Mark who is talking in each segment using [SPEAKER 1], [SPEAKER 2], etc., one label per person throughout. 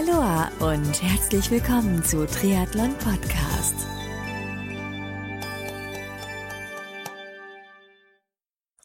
[SPEAKER 1] Aloha und herzlich willkommen zu Triathlon Podcast.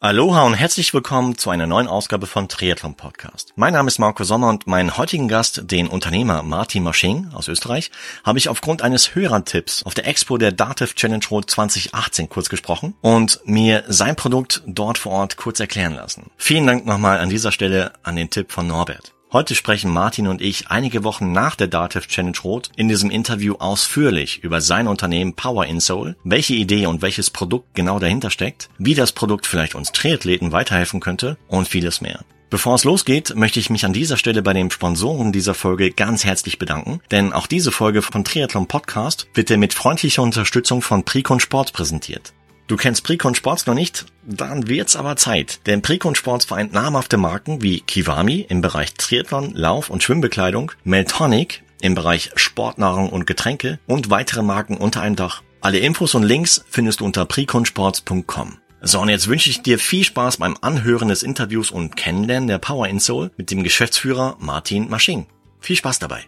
[SPEAKER 2] Aloha und herzlich willkommen zu einer neuen Ausgabe von Triathlon Podcast. Mein Name ist Marco Sommer und meinen heutigen Gast, den Unternehmer Martin Masching aus Österreich, habe ich aufgrund eines Hörertipps auf der Expo der Dativ Challenge Road 2018 kurz gesprochen und mir sein Produkt dort vor Ort kurz erklären lassen. Vielen Dank nochmal an dieser Stelle an den Tipp von Norbert. Heute sprechen Martin und ich einige Wochen nach der Datev Challenge Rot in diesem Interview ausführlich über sein Unternehmen Power Insole, welche Idee und welches Produkt genau dahinter steckt, wie das Produkt vielleicht uns Triathleten weiterhelfen könnte und vieles mehr. Bevor es losgeht, möchte ich mich an dieser Stelle bei den Sponsoren dieser Folge ganz herzlich bedanken, denn auch diese Folge von Triathlon Podcast wird dir mit freundlicher Unterstützung von Precon Sports präsentiert. Du kennst Precon Sports noch nicht? Dann wird's aber Zeit. Denn Precon Sports vereint namhafte Marken wie Kiwami im Bereich Triathlon, Lauf- und Schwimmbekleidung, Meltonic im Bereich Sportnahrung und Getränke und weitere Marken unter einem Dach. Alle Infos und Links findest du unter preconsports.com. So, und jetzt wünsche ich dir viel Spaß beim Anhören des Interviews und Kennenlernen der Power Insole mit dem Geschäftsführer Martin Masching. Viel Spaß dabei.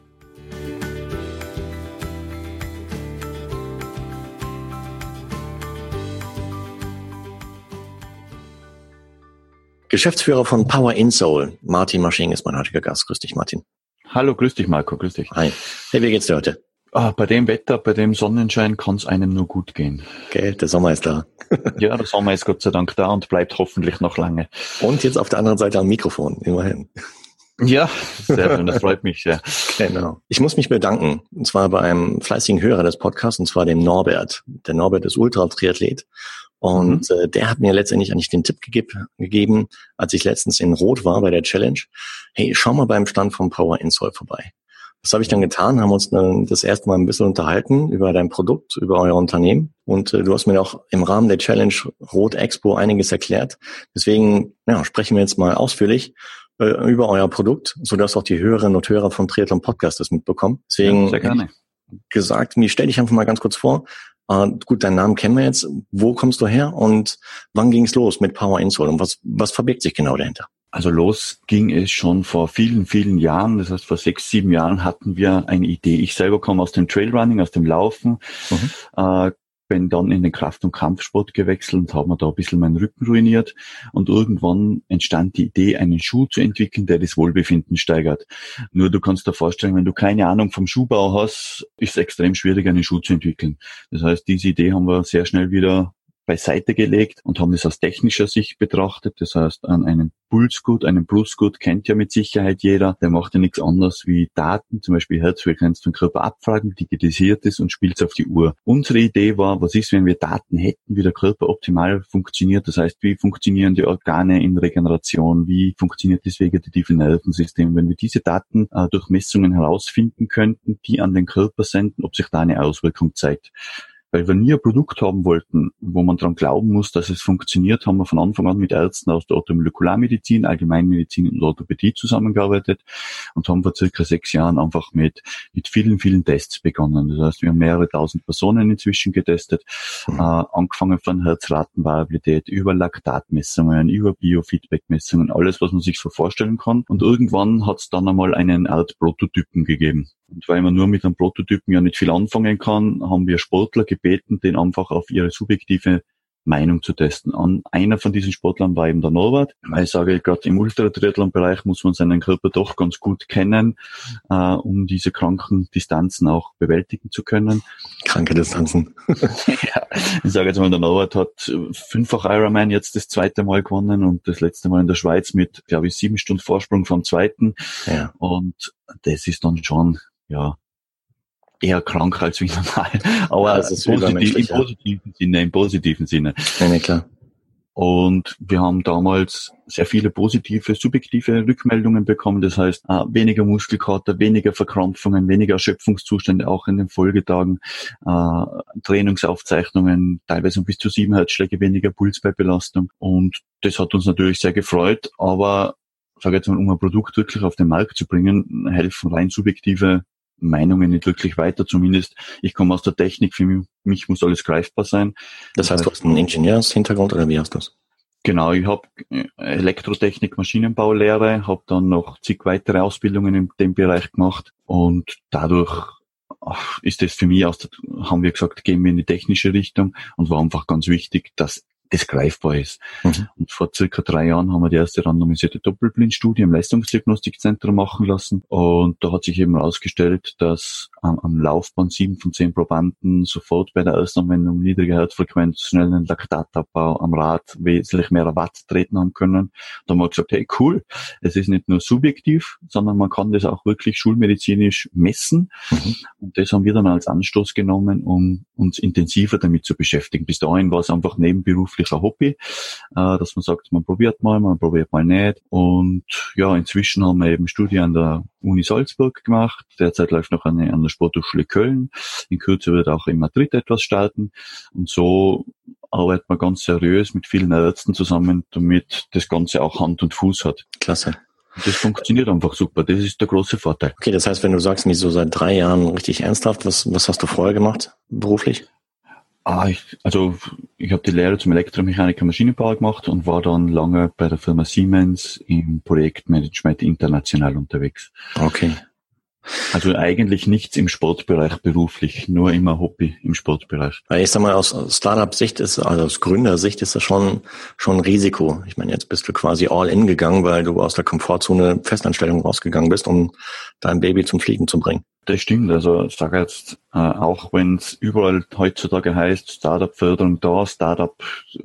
[SPEAKER 2] Geschäftsführer von Power Insole, Martin Masching ist mein heutiger Gast. Grüß dich, Martin.
[SPEAKER 3] Hallo, grüß dich, Marco, grüß dich.
[SPEAKER 2] Hi. Hey, wie geht's dir heute?
[SPEAKER 3] Ah, bei dem Wetter, bei dem Sonnenschein kann es einem nur gut gehen.
[SPEAKER 2] Okay, der Sommer ist da.
[SPEAKER 3] ja, der Sommer ist Gott sei Dank da und bleibt hoffentlich noch lange.
[SPEAKER 2] Und jetzt auf der anderen Seite am Mikrofon, immerhin.
[SPEAKER 3] Ja, sehr schön, das freut mich sehr.
[SPEAKER 2] Genau. Ich muss mich bedanken, und zwar bei einem fleißigen Hörer des Podcasts, und zwar dem Norbert. Der Norbert ist Ultra-Triathlet und mhm. äh, der hat mir letztendlich eigentlich den Tipp gegeb, gegeben, als ich letztens in Rot war bei der Challenge. Hey, schau mal beim Stand vom Power Insole vorbei. Das habe ich dann getan, haben uns dann das erste Mal ein bisschen unterhalten über dein Produkt, über euer Unternehmen. Und äh, du hast mir auch im Rahmen der Challenge Rot Expo einiges erklärt. Deswegen ja, sprechen wir jetzt mal ausführlich äh, über euer Produkt, sodass auch die Hörerinnen und Hörer vom Triathlon Podcast das mitbekommen. Deswegen ja, gesagt, mir stell dich einfach mal ganz kurz vor. Äh, gut, deinen Namen kennen wir jetzt. Wo kommst du her und wann ging es los mit Power Insole und was, was verbirgt sich genau dahinter?
[SPEAKER 3] Also los ging es schon vor vielen, vielen Jahren. Das heißt, vor sechs, sieben Jahren hatten wir eine Idee. Ich selber komme aus dem Trailrunning, aus dem Laufen, mhm. äh, bin dann in den Kraft- und Kampfsport gewechselt und habe mir da ein bisschen meinen Rücken ruiniert. Und irgendwann entstand die Idee, einen Schuh zu entwickeln, der das Wohlbefinden steigert. Nur du kannst dir vorstellen, wenn du keine Ahnung vom Schuhbau hast, ist es extrem schwierig, einen Schuh zu entwickeln. Das heißt, diese Idee haben wir sehr schnell wieder beiseite gelegt und haben es aus technischer Sicht betrachtet. Das heißt, an einem Pulsgut, einem Plusgut kennt ja mit Sicherheit jeder. Der macht ja nichts anderes wie Daten, zum Beispiel Herzfrequenz vom Körper abfragen, digitalisiert es und spielt es auf die Uhr. Unsere Idee war, was ist, wenn wir Daten hätten, wie der Körper optimal funktioniert? Das heißt, wie funktionieren die Organe in Regeneration? Wie funktioniert das vegetative Nervensystem? Wenn wir diese Daten äh, durch Messungen herausfinden könnten, die an den Körper senden, ob sich da eine Auswirkung zeigt weil wir nie ein Produkt haben wollten, wo man daran glauben muss, dass es funktioniert, haben wir von Anfang an mit Ärzten aus der Orthomolekularmedizin, Allgemeinmedizin und Orthopädie zusammengearbeitet und haben vor circa sechs Jahren einfach mit, mit vielen, vielen Tests begonnen. Das heißt, wir haben mehrere tausend Personen inzwischen getestet, mhm. äh, angefangen von Herzratenvariabilität über Laktatmessungen, über Biofeedbackmessungen, alles, was man sich so vorstellen kann. Und irgendwann hat es dann einmal einen Art Prototypen gegeben. Und weil man nur mit einem Prototypen ja nicht viel anfangen kann, haben wir Sportler gebeten, den einfach auf ihre subjektive Meinung zu testen. An einer von diesen Sportlern war eben der Norbert. Weil ich sage, gerade im Ultratriathlon-Bereich muss man seinen Körper doch ganz gut kennen, äh, um diese kranken Distanzen auch bewältigen zu können.
[SPEAKER 2] Kranke Distanzen.
[SPEAKER 3] ja, ich sage jetzt mal, der Norbert hat fünffach Ironman jetzt das zweite Mal gewonnen und das letzte Mal in der Schweiz mit, glaube ich, sieben Stunden Vorsprung vom zweiten. Ja. Und das ist dann schon, ja, eher krank als wie normal. Aber also positiv, im positiven Sinne, im positiven Sinne.
[SPEAKER 2] Ja, nee, klar.
[SPEAKER 3] Und wir haben damals sehr viele positive, subjektive Rückmeldungen bekommen. Das heißt, äh, weniger Muskelkater, weniger Verkrampfungen, weniger Erschöpfungszustände auch in den Folgetagen, äh, Trainingsaufzeichnungen, teilweise bis zu sieben Herzschläge weniger Puls bei Belastung. Und das hat uns natürlich sehr gefreut. Aber sage jetzt mal, um ein Produkt wirklich auf den Markt zu bringen, helfen rein subjektive Meinungen nicht wirklich weiter. Zumindest ich komme aus der Technik, für mich, muss alles greifbar sein.
[SPEAKER 2] Das heißt, du hast einen Ingenieurshintergrund oder wie hast du das?
[SPEAKER 3] Genau, ich habe äh, Elektrotechnik, Maschinenbaulehre, habe dann noch zig weitere Ausbildungen in dem Bereich gemacht und dadurch ist das für mich aus, der, haben wir gesagt, gehen wir in die technische Richtung und war einfach ganz wichtig, dass das greifbar ist. Mhm. Und vor circa drei Jahren haben wir die erste randomisierte Doppelblindstudie im Leistungsdiagnostikzentrum machen lassen. Und da hat sich eben herausgestellt, dass am, am Laufband sieben von zehn Probanden sofort bei der Erstanwendung niedriger Herzfrequenz, schnellen Laktatabbau am Rad wesentlich mehr Watt treten haben können. Da haben wir gesagt, hey cool, es ist nicht nur subjektiv, sondern man kann das auch wirklich schulmedizinisch messen. Mhm. Und das haben wir dann als Anstoß genommen, um uns intensiver damit zu beschäftigen. Bis dahin war es einfach nebenberuflicher Hobby, äh, dass man sagt, man probiert mal, man probiert mal nicht. Und ja, inzwischen haben wir eben Studie an der Uni Salzburg gemacht. Derzeit läuft noch eine an der Sporthochschule Köln. In Kürze wird auch in Madrid etwas starten. Und so arbeitet man ganz seriös mit vielen Ärzten zusammen, damit das Ganze auch Hand und Fuß hat.
[SPEAKER 2] Klasse.
[SPEAKER 3] Das funktioniert einfach super. Das ist der große Vorteil.
[SPEAKER 2] Okay, das heißt, wenn du sagst, mich so seit drei Jahren richtig ernsthaft, was, was hast du vorher gemacht, beruflich?
[SPEAKER 3] Ah, ich, also ich habe die Lehre zum Elektromechaniker Maschinenbau gemacht und war dann lange bei der Firma Siemens im Projektmanagement international unterwegs.
[SPEAKER 2] Okay.
[SPEAKER 3] Also eigentlich nichts im Sportbereich beruflich, nur immer Hobby im Sportbereich.
[SPEAKER 2] Ich sag mal, aus Startup-Sicht ist, also aus Gründersicht ist das schon, schon ein Risiko. Ich meine, jetzt bist du quasi all in gegangen, weil du aus der Komfortzone Festanstellung rausgegangen bist, um dein Baby zum Fliegen zu bringen.
[SPEAKER 3] Das stimmt. Also ich sage jetzt, äh, auch wenn es überall heutzutage heißt, Startup-Förderung da, Startup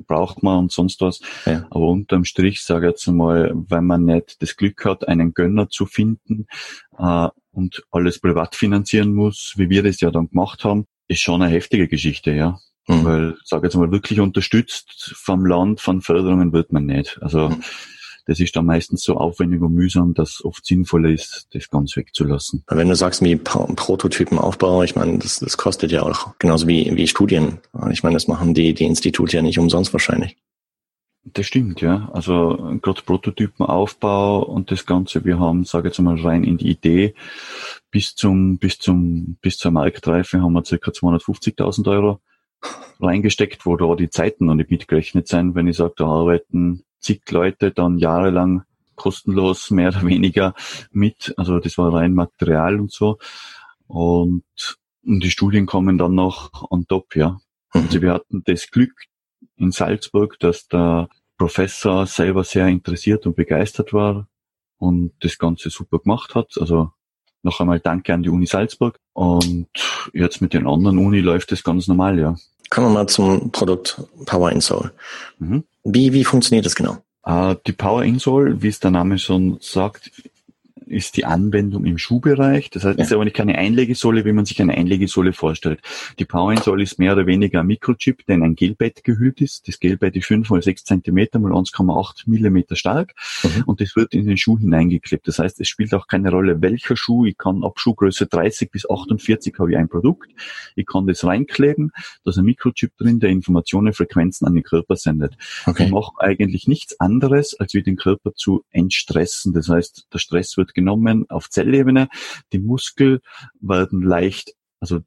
[SPEAKER 3] braucht man und sonst was. Ja. Aber unterm Strich sage ich jetzt mal, wenn man nicht das Glück hat, einen Gönner zu finden, äh, und alles privat finanzieren muss, wie wir das ja dann gemacht haben, ist schon eine heftige Geschichte, ja. Mhm. Weil, sage jetzt mal, wirklich unterstützt vom Land, von Förderungen wird man nicht. Also mhm. das ist dann meistens so aufwendig und mühsam, dass oft sinnvoller ist, das ganz wegzulassen.
[SPEAKER 2] Wenn du sagst, wie Prototypenaufbau, ich meine, das, das kostet ja auch genauso wie, wie Studien. Ich meine, das machen die, die Institute ja nicht umsonst wahrscheinlich.
[SPEAKER 3] Das stimmt, ja. Also gerade Prototypenaufbau und das Ganze, wir haben, sage ich jetzt mal, rein in die Idee, bis zum, bis zum, bis zur Marktreife haben wir circa 250.000 Euro reingesteckt, wo da die Zeiten noch nicht mitgerechnet sind. Wenn ich sage, da arbeiten zig Leute dann jahrelang kostenlos mehr oder weniger mit. Also das war rein Material und so. Und, und die Studien kommen dann noch on top, ja. Also wir hatten das Glück, in Salzburg, dass der Professor selber sehr interessiert und begeistert war und das Ganze super gemacht hat. Also noch einmal danke an die Uni Salzburg. Und jetzt mit den anderen Uni läuft das ganz normal, ja.
[SPEAKER 2] Kommen wir mal zum Produkt Power Insole. Mhm. Wie, wie funktioniert das genau?
[SPEAKER 3] Uh, die Power Insole, wie es der Name schon sagt, ist die Anwendung im Schuhbereich. Das heißt, es ist aber nicht keine Einlegesohle, wie man sich eine Einlegesohle vorstellt. Die Power-Insole ist mehr oder weniger ein Mikrochip, der in ein Gelbett gehüllt ist. Das Gelbett ist 5 mal 6 Zentimeter mal 1,8 Millimeter stark mhm. und das wird in den Schuh hineingeklebt. Das heißt, es spielt auch keine Rolle, welcher Schuh. Ich kann ab Schuhgröße 30 bis 48 habe ich ein Produkt. Ich kann das reinkleben. Da ist ein Mikrochip drin, der Informationen, Frequenzen an den Körper sendet. Okay. Ich mache eigentlich nichts anderes, als wie den Körper zu entstressen. Das heißt, der Stress wird genommen auf Zellebene. Die Muskel werden leicht also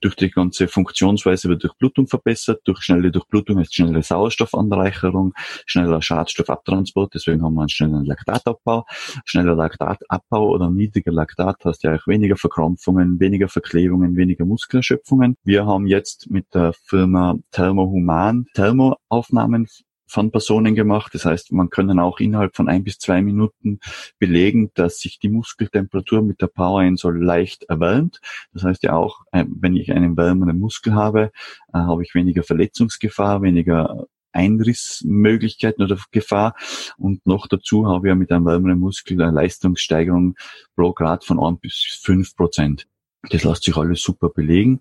[SPEAKER 3] durch die ganze Funktionsweise wird Durchblutung verbessert, durch schnelle Durchblutung heißt schnellere Sauerstoffanreicherung, schneller Schadstoffabtransport, deswegen haben wir einen schnellen Laktatabbau. Schneller Laktatabbau oder niedriger Laktat hast ja auch weniger Verkrampfungen, weniger Verklebungen, weniger Muskelerschöpfungen. Wir haben jetzt mit der Firma Thermohuman Thermoaufnahmen von Personen gemacht. Das heißt, man können auch innerhalb von ein bis zwei Minuten belegen, dass sich die Muskeltemperatur mit der Power Insole leicht erwärmt. Das heißt ja auch, wenn ich einen wärmeren Muskel habe, äh, habe ich weniger Verletzungsgefahr, weniger Einrissmöglichkeiten oder Gefahr. Und noch dazu habe ich ja mit einem wärmeren Muskel eine Leistungssteigerung pro Grad von 1 bis 5 Prozent. Das lässt sich alles super belegen.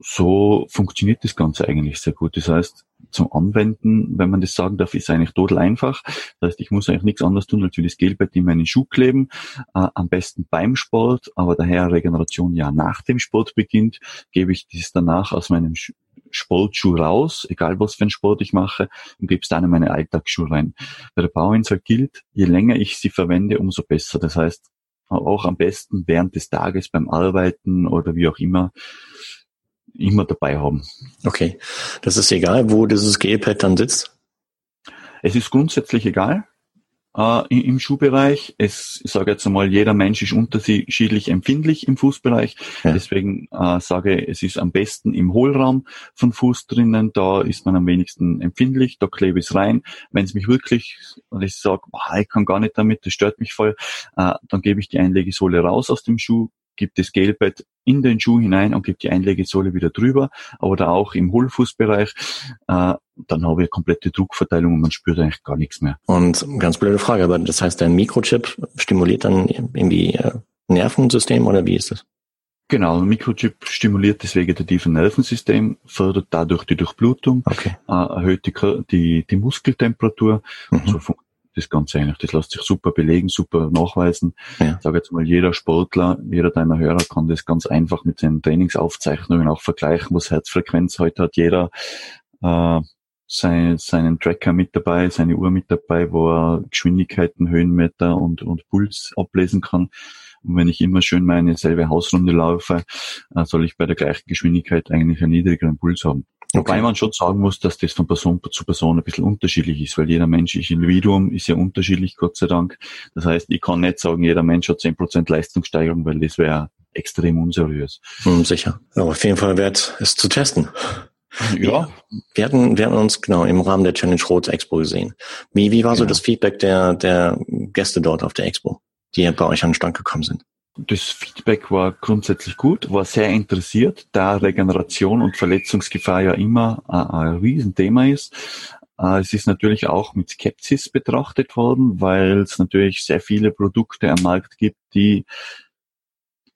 [SPEAKER 3] So funktioniert das Ganze eigentlich sehr gut. Das heißt, zum Anwenden, wenn man das sagen darf, ist eigentlich total einfach. Das heißt, ich muss eigentlich nichts anderes tun, als wie das Gelbett in meinen Schuh kleben. Äh, am besten beim Sport, aber daher Regeneration ja nach dem Sport beginnt, gebe ich das danach aus meinem Sportschuh raus, egal was für einen Sport ich mache, und gebe es dann in meine Alltagsschuhe rein. Bei der Bauinsel gilt, je länger ich sie verwende, umso besser. Das heißt, auch am besten während des Tages beim Arbeiten oder wie auch immer immer dabei haben.
[SPEAKER 2] Okay. Das ist egal, wo dieses Gelpad dann sitzt?
[SPEAKER 3] Es ist grundsätzlich egal, äh, im Schuhbereich. Es, ich sage jetzt einmal, jeder Mensch ist unterschiedlich empfindlich im Fußbereich. Ja. Deswegen äh, sage es ist am besten im Hohlraum von Fuß drinnen. Da ist man am wenigsten empfindlich. Da klebe ich es rein. Wenn es mich wirklich, und ich sage, ich kann gar nicht damit, das stört mich voll, äh, dann gebe ich die Einlegesohle raus aus dem Schuh, gibt das Gelbett in den Schuh hinein und gibt die Einlegesohle wieder drüber, aber da auch im Hohlfußbereich, äh, dann habe ich eine komplette Druckverteilung und man spürt eigentlich gar nichts mehr.
[SPEAKER 2] Und ganz blöde Frage, aber das heißt, dein Mikrochip stimuliert dann irgendwie äh, Nervensystem oder wie ist das?
[SPEAKER 3] Genau, ein Mikrochip stimuliert das vegetative Nervensystem, fördert dadurch die Durchblutung, okay. äh, erhöht die, die, die Muskeltemperatur. Mhm. So das Ganze eigentlich. Das lässt sich super belegen, super nachweisen. Ja. Ich sage jetzt mal, jeder Sportler, jeder deiner Hörer kann das ganz einfach mit seinen Trainingsaufzeichnungen auch vergleichen, was Herzfrequenz heute hat. Jeder äh, sein, seinen Tracker mit dabei, seine Uhr mit dabei, wo er Geschwindigkeiten, Höhenmeter und, und Puls ablesen kann. Und wenn ich immer schön meine selbe Hausrunde laufe, äh, soll ich bei der gleichen Geschwindigkeit eigentlich einen niedrigeren Puls haben. Wobei man schon sagen muss, dass das von Person zu Person ein bisschen unterschiedlich ist, weil jeder Mensch ist Individuum, ist ja unterschiedlich, Gott sei Dank. Das heißt, ich kann nicht sagen, jeder Mensch hat zehn Prozent Leistungssteigerung, weil das wäre extrem unseriös.
[SPEAKER 2] Sicher. Aber auf jeden Fall wert, es zu testen. Ja. Wir hatten, wir hatten uns genau im Rahmen der Challenge Roads Expo gesehen. Wie, wie war so das Feedback der, der Gäste dort auf der Expo, die bei euch an den Stand gekommen sind?
[SPEAKER 3] Das Feedback war grundsätzlich gut, war sehr interessiert, da Regeneration und Verletzungsgefahr ja immer ein, ein Riesenthema ist. Äh, es ist natürlich auch mit Skepsis betrachtet worden, weil es natürlich sehr viele Produkte am Markt gibt, die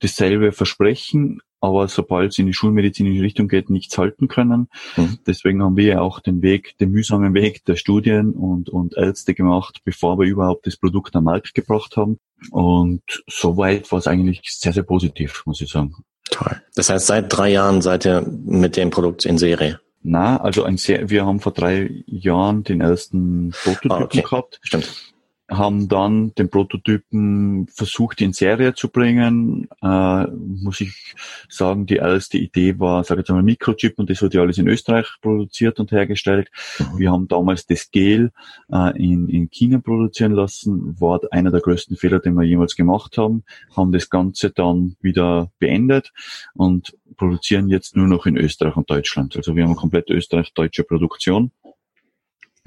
[SPEAKER 3] dasselbe versprechen, aber sobald es in die schulmedizinische Richtung geht, nichts halten können. Mhm. Deswegen haben wir ja auch den Weg, den mühsamen Weg der Studien und, und Ärzte gemacht, bevor wir überhaupt das Produkt am Markt gebracht haben. Und soweit war es eigentlich sehr, sehr positiv, muss ich sagen.
[SPEAKER 2] Toll. Das heißt, seit drei Jahren seid ihr mit dem Produkt in Serie?
[SPEAKER 3] Na, also ein sehr, wir haben vor drei Jahren den ersten Prototypen ah, okay. gehabt.
[SPEAKER 2] Stimmt
[SPEAKER 3] haben dann den Prototypen versucht in Serie zu bringen. Äh, muss ich sagen, die erste Idee war, sage ich jetzt mal, Mikrochip und das wurde ja alles in Österreich produziert und hergestellt. Mhm. Wir haben damals das Gel äh, in, in China produzieren lassen, war einer der größten Fehler, den wir jemals gemacht haben, haben das Ganze dann wieder beendet und produzieren jetzt nur noch in Österreich und Deutschland. Also wir haben eine komplett österreich-deutsche Produktion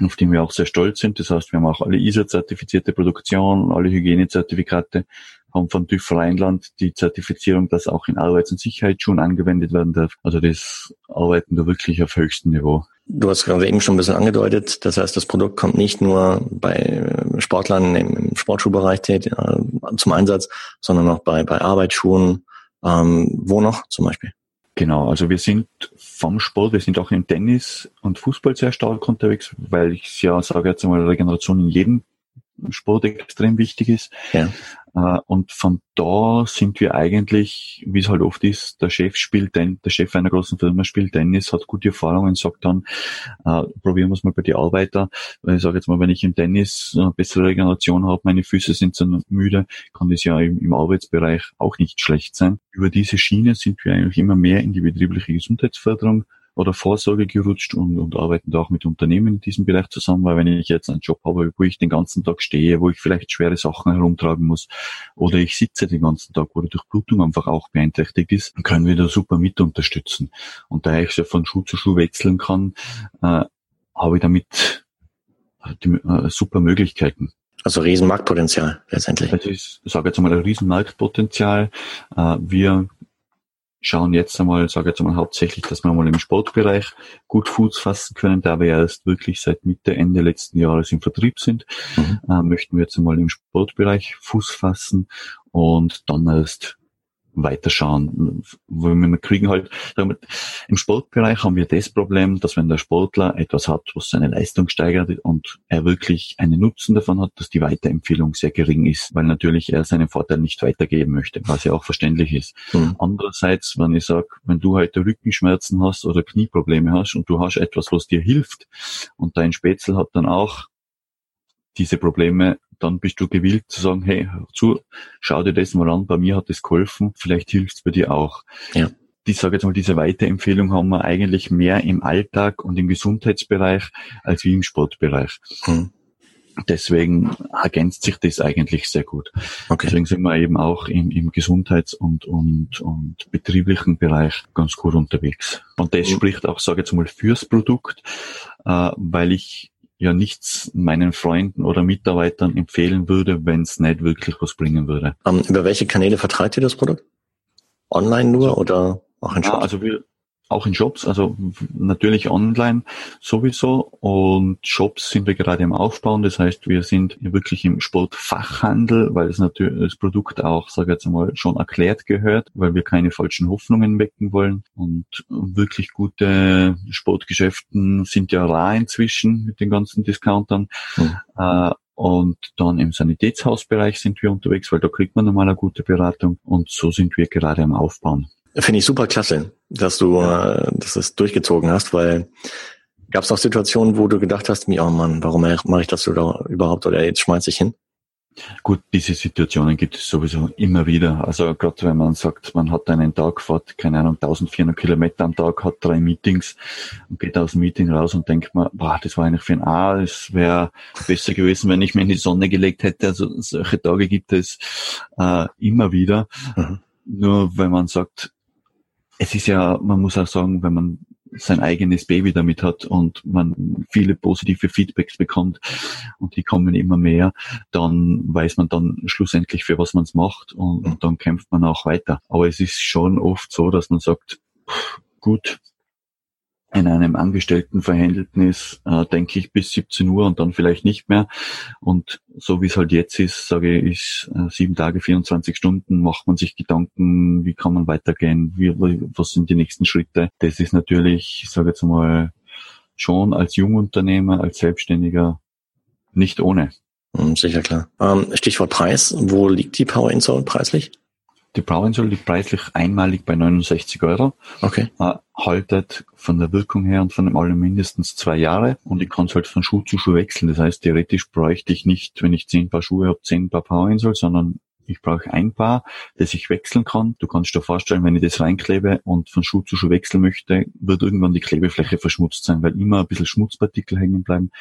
[SPEAKER 3] auf die wir auch sehr stolz sind. Das heißt, wir haben auch alle ISO-zertifizierte Produktion, alle Hygienezertifikate, haben von TÜV Rheinland die Zertifizierung, dass auch in Arbeits- und Sicherheitsschuhen angewendet werden darf. Also das arbeiten da wirklich auf höchstem Niveau.
[SPEAKER 2] Du hast gerade eben schon ein bisschen angedeutet, das heißt, das Produkt kommt nicht nur bei Sportlern im Sportschuhbereich äh, zum Einsatz, sondern auch bei, bei Arbeitsschuhen. Ähm, wo noch zum Beispiel?
[SPEAKER 3] Genau, also wir sind vom Sport, wir sind auch im Tennis und Fußball sehr stark unterwegs, weil ich ja sage jetzt einmal Regeneration in jedem Sport extrem wichtig ist. Ja. Äh, und von da sind wir eigentlich, wie es halt oft ist, der Chef spielt, der Chef einer großen Firma spielt Tennis, hat gute Erfahrungen, sagt dann, äh, probieren wir es mal bei den Arbeiter. Ich sage jetzt mal, wenn ich im Tennis eine bessere Regeneration habe, meine Füße sind so müde, kann das ja im, im Arbeitsbereich auch nicht schlecht sein. Über diese Schiene sind wir eigentlich immer mehr in die betriebliche Gesundheitsförderung oder Vorsorge gerutscht und, und arbeiten da auch mit Unternehmen in diesem Bereich zusammen, weil wenn ich jetzt einen Job habe, wo ich den ganzen Tag stehe, wo ich vielleicht schwere Sachen herumtragen muss oder ich sitze den ganzen Tag, wo die Durchblutung einfach auch beeinträchtigt ist, können wir da super mit unterstützen. Und da ich so von Schuh zu Schuh wechseln kann, äh, habe ich damit die, äh, super Möglichkeiten.
[SPEAKER 2] Also Riesenmarktpotenzial letztendlich.
[SPEAKER 3] Also ich sage jetzt mal ein Riesenmarktpotenzial. Äh, wir schauen jetzt einmal, sage jetzt einmal hauptsächlich, dass wir mal im Sportbereich gut Fuß fassen können, da wir ja erst wirklich seit Mitte, Ende letzten Jahres im Vertrieb sind, mhm. äh, möchten wir jetzt einmal im Sportbereich Fuß fassen und dann erst weiterschauen. Wir kriegen halt, wir, im Sportbereich haben wir das Problem, dass wenn der Sportler etwas hat, was seine Leistung steigert und er wirklich einen Nutzen davon hat, dass die Weiterempfehlung sehr gering ist, weil natürlich er seinen Vorteil nicht weitergeben möchte, was ja auch verständlich ist. Mhm. Andererseits, wenn ich sage, wenn du heute Rückenschmerzen hast oder Knieprobleme hast und du hast etwas, was dir hilft und dein Spätzle hat dann auch diese Probleme, dann bist du gewillt zu sagen, hey, zu, schau dir das mal an, bei mir hat es geholfen, vielleicht hilft es bei dir auch. Ja. die sage jetzt mal, diese Weiterempfehlung haben wir eigentlich mehr im Alltag und im Gesundheitsbereich als wie im Sportbereich. Mhm. Deswegen ergänzt sich das eigentlich sehr gut. Okay. Deswegen sind wir eben auch im, im Gesundheits- und, und, und betrieblichen Bereich ganz gut unterwegs. Und das mhm. spricht auch, sage ich jetzt mal, fürs Produkt, äh, weil ich ja nichts meinen Freunden oder Mitarbeitern empfehlen würde, wenn es nicht wirklich was bringen würde.
[SPEAKER 2] Um, ähm, über welche Kanäle vertreibt ihr das Produkt? Online nur also, oder auch in
[SPEAKER 3] Shops? Ja, also wir, auch in Shops, also natürlich online sowieso und Shops sind wir gerade im Aufbauen. Das heißt, wir sind wirklich im Sportfachhandel, weil es natürlich das Produkt auch, sage ich jetzt mal, schon erklärt gehört, weil wir keine falschen Hoffnungen wecken wollen. Und wirklich gute Sportgeschäften sind ja rar inzwischen mit den ganzen Discountern. Mhm. Äh, und dann im Sanitätshausbereich sind wir unterwegs, weil da kriegt man normal eine gute Beratung. Und so sind wir gerade am Aufbauen.
[SPEAKER 2] Finde ich super klasse, dass du äh, dass es durchgezogen hast, weil gab es auch Situationen, wo du gedacht hast, oh Mann, warum mache ich das überhaupt oder jetzt schmeiß ich hin?
[SPEAKER 3] Gut, diese Situationen gibt es sowieso immer wieder. Also gerade wenn man sagt, man hat einen Tag, fährt, keine Ahnung, 1400 Kilometer am Tag, hat drei Meetings und geht aus dem Meeting raus und denkt man, boah, das war eigentlich für ein A, es wäre besser gewesen, wenn ich mir in die Sonne gelegt hätte. Also solche Tage gibt es äh, immer wieder. Mhm. Nur wenn man sagt, es ist ja, man muss auch sagen, wenn man sein eigenes Baby damit hat und man viele positive Feedbacks bekommt und die kommen immer mehr, dann weiß man dann schlussendlich, für was man es macht und, und, dann kämpft man auch weiter. Aber es ist schon oft so, dass man sagt, gut, in einem Angestelltenverhältnis, äh, denke ich, bis 17 Uhr und dann vielleicht nicht mehr. Und so wie es halt jetzt ist, sage ich, äh, sieben Tage, 24 Stunden, macht man sich Gedanken, wie kann man weitergehen, wie, was sind die nächsten Schritte. Das ist natürlich, ich sage jetzt mal, schon als Jungunternehmer, als Selbstständiger nicht ohne.
[SPEAKER 2] Hm, sicher klar. Ähm, Stichwort Preis. Wo liegt die Power Insole preislich?
[SPEAKER 3] Die Brauinsel liegt preislich einmalig bei 69 Euro.
[SPEAKER 2] Okay.
[SPEAKER 3] Äh, haltet von der Wirkung her und von dem allem mindestens zwei Jahre und ich kann es halt von Schuh zu Schuh wechseln. Das heißt, theoretisch bräuchte ich nicht, wenn ich zehn Paar Schuhe habe, zehn Paar Powerinsel, sondern ich brauche ein Paar, das ich wechseln kann. Du kannst dir vorstellen, wenn ich das reinklebe und von Schuh zu Schuh wechseln möchte, wird irgendwann die Klebefläche verschmutzt sein, weil immer ein bisschen Schmutzpartikel hängen bleiben.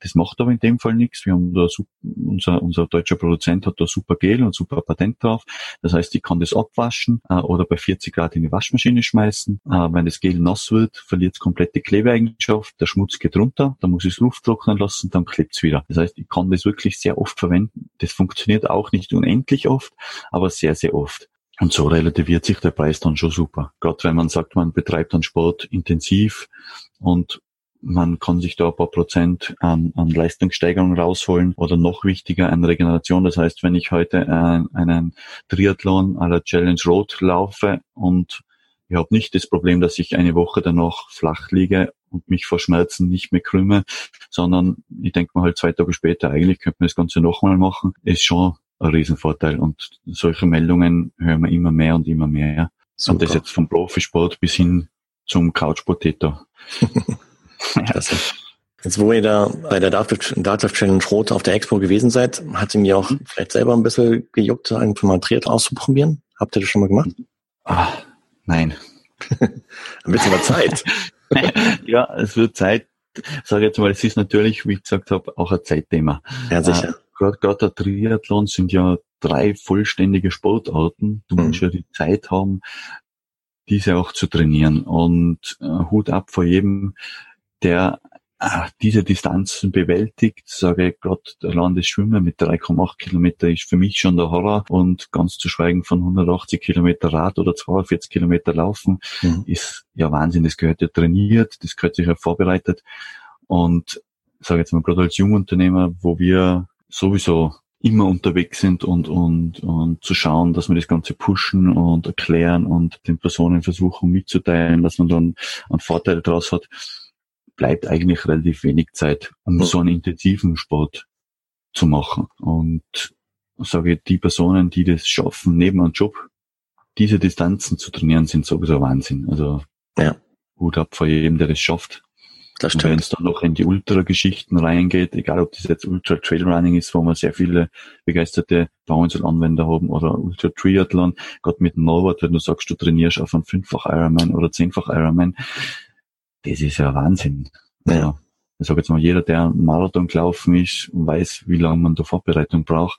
[SPEAKER 3] Das macht aber in dem Fall nichts. Wir haben da unser, unser deutscher Produzent hat da super Gel und super Patent drauf. Das heißt, ich kann das abwaschen äh, oder bei 40 Grad in die Waschmaschine schmeißen. Äh, wenn das Gel nass wird, verliert es komplette Klebeeigenschaft. Der Schmutz geht runter, dann muss ich es Luft trocknen lassen, dann klebt es wieder. Das heißt, ich kann das wirklich sehr oft verwenden. Das funktioniert auch nicht unendlich oft, aber sehr, sehr oft. Und so relativiert sich der Preis dann schon super. Gerade wenn man sagt, man betreibt dann Sport intensiv und man kann sich da ein paar Prozent an, an Leistungssteigerung rausholen oder noch wichtiger an Regeneration. Das heißt, wenn ich heute äh, einen Triathlon à la Challenge Road laufe und ich habe nicht das Problem, dass ich eine Woche danach flach liege und mich vor Schmerzen nicht mehr krümme, sondern ich denke mir halt zwei Tage später, eigentlich könnte man das Ganze nochmal machen, ist schon ein Riesenvorteil. Und solche Meldungen hören wir immer mehr und immer mehr. Super. Und das jetzt vom Profisport bis hin zum Couchpotato.
[SPEAKER 2] Klasse. Jetzt, wo ihr da bei der Dartlift Challenge Rot auf der Expo gewesen seid, hat sie mir auch mhm. vielleicht selber ein bisschen gejuckt, einfach mal Triathlon auszuprobieren? Habt ihr das schon mal gemacht?
[SPEAKER 3] Ah, nein.
[SPEAKER 2] ein bisschen mal Zeit.
[SPEAKER 3] ja, es wird Zeit. Sage jetzt mal, es ist natürlich, wie ich gesagt habe, auch ein Zeitthema.
[SPEAKER 2] Ja, sicher.
[SPEAKER 3] Gerade der Triathlon sind ja drei vollständige Sportarten. Du mhm. musst ja die Zeit haben, diese auch zu trainieren. Und äh, Hut ab vor jedem, der äh, diese Distanzen bewältigt. Sage ich gerade, der Landesschwimmer mit 3,8 Kilometer ist für mich schon der Horror. Und ganz zu schweigen von 180 Kilometer Rad oder 42 Kilometer Laufen mhm. ist ja Wahnsinn. Das gehört ja trainiert, das gehört sich ja vorbereitet. Und sage jetzt mal gerade als Jungunternehmer, wo wir sowieso immer unterwegs sind und, und, und zu schauen, dass wir das Ganze pushen und erklären und den Personen versuchen mitzuteilen, dass man dann einen Vorteil daraus hat, bleibt eigentlich relativ wenig Zeit, um so einen intensiven Sport zu machen. Und sage ich, die Personen, die das schaffen, neben einem Job, diese Distanzen zu trainieren, sind sowieso Wahnsinn. Also ja. Hut ab vor jedem, der das schafft. Das stimmt. Wenn es dann noch in die Ultra-Geschichten reingeht, egal ob das jetzt Ultra Trail Running ist, wo wir sehr viele begeisterte Anwender haben oder Ultra Triathlon, gerade mit dem Norbert, wenn du sagst, du trainierst auf einen fünffach Ironman oder zehnfach Ironman, das ist ja Wahnsinn. Ja. Also, ich sage jetzt mal, jeder, der einen Marathon gelaufen ist, weiß, wie lange man da Vorbereitung braucht.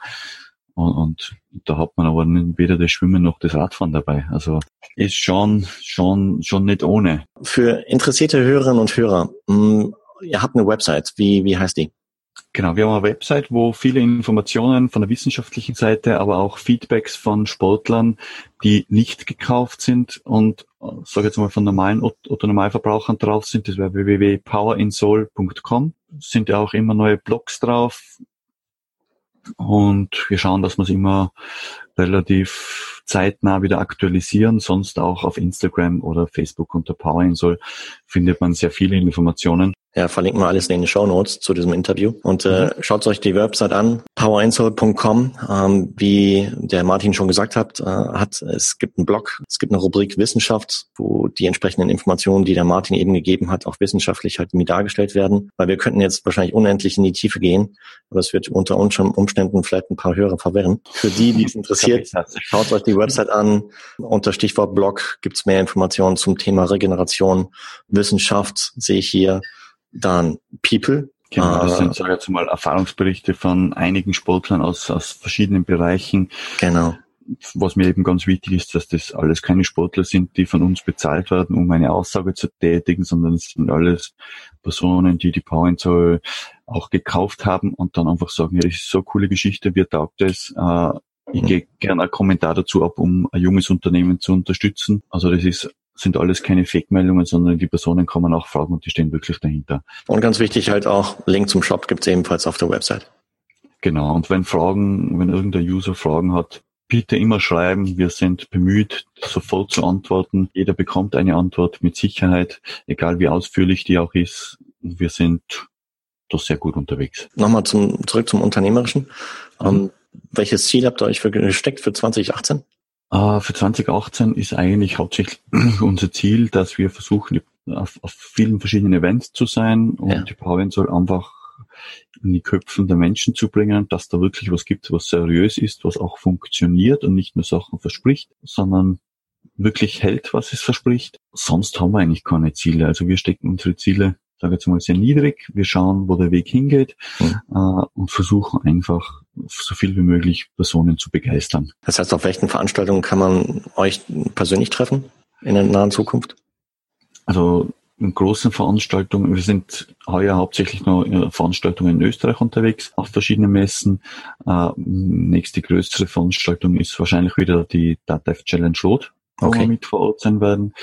[SPEAKER 3] Und, und da hat man aber weder das Schwimmen noch das Radfahren dabei. Also ist schon, schon, schon nicht ohne.
[SPEAKER 2] Für interessierte Hörerinnen und Hörer, mh, hm, ihr habt eine Website. Wie, wie heißt die?
[SPEAKER 3] Genau, wir haben eine Website, wo viele Informationen von der wissenschaftlichen Seite, aber auch Feedbacks von Sportlern, die nicht gekauft sind und sage jetzt mal von normalen oder Normalverbrauchern drauf sind, das wäre www.powerinsoul.com. Sind ja auch immer neue Blogs drauf, und wir schauen, dass wir es immer relativ zeitnah wieder aktualisieren. Sonst auch auf Instagram oder Facebook unter Powerinsol findet man sehr viele Informationen.
[SPEAKER 2] Ja, verlinken wir alles in den Show Notes zu diesem Interview. Und äh, mhm. schaut euch die Website an, powerinsol.com. Ähm, wie der Martin schon gesagt hat, äh, hat, es gibt einen Blog, es gibt eine Rubrik Wissenschaft, wo die entsprechenden Informationen, die der Martin eben gegeben hat, auch wissenschaftlich halt mir dargestellt werden. Weil wir könnten jetzt wahrscheinlich unendlich in die Tiefe gehen, aber es wird unter Umständen vielleicht ein paar Hörer verwirren. Für die, die es interessiert, schaut euch die Website an. Unter Stichwort Blog gibt's mehr Informationen zum Thema Regeneration, Wissenschaft, sehe ich hier dann People.
[SPEAKER 3] Genau, das sind, sage ich jetzt mal, Erfahrungsberichte von einigen Sportlern aus, aus verschiedenen Bereichen.
[SPEAKER 2] Genau.
[SPEAKER 3] Was mir eben ganz wichtig ist, dass das alles keine Sportler sind, die von uns bezahlt werden, um eine Aussage zu tätigen, sondern es sind alles Personen, die die Power Soul auch gekauft haben und dann einfach sagen, ja, das ist so eine coole Geschichte, wir taugt es, äh, ich mhm. gehe gerne einen Kommentar dazu ab, um ein junges Unternehmen zu unterstützen. Also das ist sind alles keine Fake-Meldungen, sondern die Personen kann man auch fragen und die stehen wirklich dahinter.
[SPEAKER 2] Und ganz wichtig halt auch, Link zum Shop gibt es ebenfalls auf der Website.
[SPEAKER 3] Genau, und wenn Fragen, wenn irgendein User Fragen hat, bitte immer schreiben. Wir sind bemüht, sofort zu antworten. Jeder bekommt eine Antwort mit Sicherheit, egal wie ausführlich die auch ist. Wir sind doch sehr gut unterwegs.
[SPEAKER 2] Nochmal zum, zurück zum Unternehmerischen. Mhm. Um, welches Ziel habt ihr euch für, gesteckt für 2018?
[SPEAKER 3] Uh, für 2018 ist eigentlich hauptsächlich unser Ziel, dass wir versuchen, auf, auf vielen verschiedenen Events zu sein und ja. die Powerend soll einfach in die Köpfen der Menschen zu bringen, dass da wirklich was gibt, was seriös ist, was auch funktioniert und nicht nur Sachen verspricht, sondern wirklich hält, was es verspricht. Sonst haben wir eigentlich keine Ziele. Also wir stecken unsere Ziele, sage ich jetzt mal, sehr niedrig. Wir schauen, wo der Weg hingeht mhm. äh, und versuchen einfach so viel wie möglich Personen zu begeistern.
[SPEAKER 2] Das heißt, auf welchen Veranstaltungen kann man euch persönlich treffen in der nahen Zukunft?
[SPEAKER 3] Also in großen Veranstaltungen, wir sind heuer hauptsächlich noch in Veranstaltungen in Österreich unterwegs, auf verschiedenen Messen. Äh, nächste größere Veranstaltung ist wahrscheinlich wieder die DATEV Challenge Road, wo okay. wir mit vor Ort sein werden.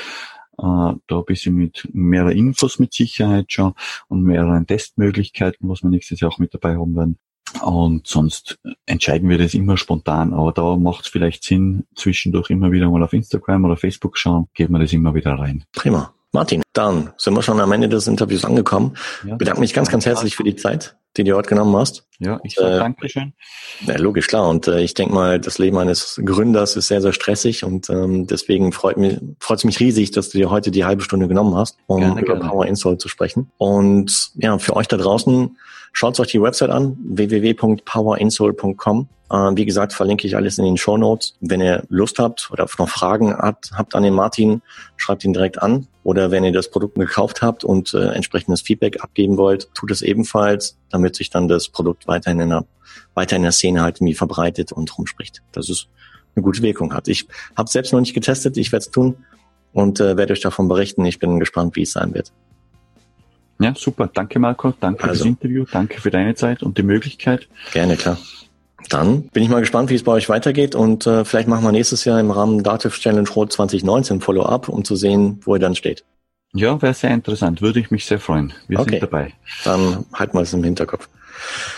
[SPEAKER 3] Äh, da ein bisschen mit mehreren Infos mit Sicherheit schon und mehreren Testmöglichkeiten, was wir nächstes Jahr auch mit dabei haben werden. Und sonst entscheiden wir das immer spontan, aber da macht es vielleicht Sinn, zwischendurch immer wieder mal auf Instagram oder Facebook schauen, geben wir das immer wieder rein.
[SPEAKER 2] Prima. Martin, dann sind wir schon am Ende des Interviews angekommen. Ja, Bedanke mich ganz, ganz herzlich für die Zeit, die du heute genommen hast.
[SPEAKER 3] Ja, ich sage äh, Dankeschön.
[SPEAKER 2] Ja, logisch, klar. Und äh, ich denke mal, das Leben eines Gründers ist sehr, sehr stressig und ähm, deswegen freut mich freut es mich riesig, dass du dir heute die halbe Stunde genommen hast, um gerne, über gerne. Power Install zu sprechen. Und ja, für euch da draußen, Schaut euch die Website an, www.powerinsole.com. Äh, wie gesagt, verlinke ich alles in den Show Notes. Wenn ihr Lust habt oder noch Fragen habt, habt an den Martin, schreibt ihn direkt an. Oder wenn ihr das Produkt gekauft habt und äh, entsprechendes Feedback abgeben wollt, tut es ebenfalls, damit sich dann das Produkt weiterhin in der, weiter in der Szene halt irgendwie verbreitet und rumspricht. Dass es eine gute Wirkung hat. Ich habe selbst noch nicht getestet, ich werde es tun und äh, werde euch davon berichten. Ich bin gespannt, wie es sein wird.
[SPEAKER 3] Ja, super. Danke, Marco. Danke also. für das Interview. Danke für deine Zeit und die Möglichkeit.
[SPEAKER 2] Gerne, klar. Dann bin ich mal gespannt, wie es bei euch weitergeht und äh, vielleicht machen wir nächstes Jahr im Rahmen Dativ Challenge Rot 2019 Follow-up, um zu sehen, wo ihr dann steht.
[SPEAKER 3] Ja, wäre sehr interessant. Würde ich mich sehr freuen. Wir okay. sind dabei.
[SPEAKER 2] Dann halten wir es im Hinterkopf.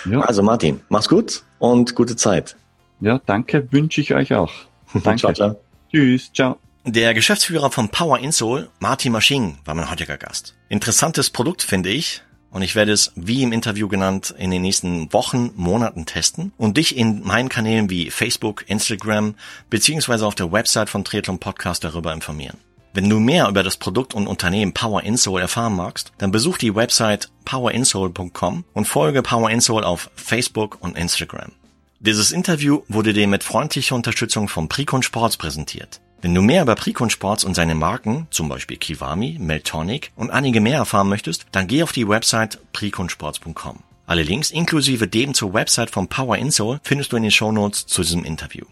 [SPEAKER 2] Ja. Also Martin, mach's gut und gute Zeit.
[SPEAKER 3] Ja, danke. Wünsche ich euch auch. Danke. ciao, ciao. Tschüss. Ciao.
[SPEAKER 2] Der Geschäftsführer von Power Insole, Martin Masching, war mein heutiger Gast. Interessantes Produkt, finde ich. Und ich werde es, wie im Interview genannt, in den nächsten Wochen, Monaten testen und dich in meinen Kanälen wie Facebook, Instagram beziehungsweise auf der Website von Triathlon Podcast darüber informieren.
[SPEAKER 4] Wenn du mehr über das Produkt und Unternehmen Power Insole erfahren magst, dann besuch die Website powerinsole.com und folge Power Insole auf Facebook und Instagram. Dieses Interview wurde dir mit freundlicher Unterstützung von Precon Sports präsentiert. Wenn du mehr über Precon Sports und seine Marken, zum Beispiel Kiwami, Meltonic und einige mehr erfahren möchtest, dann geh auf die Website preconsports.com. Alle Links inklusive dem zur Website von Power Insole findest du in den Shownotes zu diesem Interview.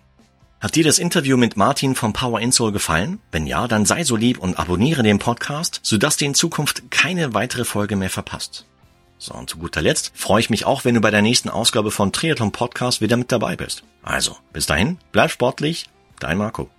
[SPEAKER 4] Hat dir das Interview mit Martin von Power Insole gefallen? Wenn ja, dann sei so lieb und abonniere den Podcast, sodass du in Zukunft keine weitere Folge mehr verpasst. So, und zu guter Letzt freue ich mich auch, wenn du bei der nächsten Ausgabe von Triathlon Podcast wieder mit dabei bist. Also, bis dahin, bleib sportlich, dein Marco.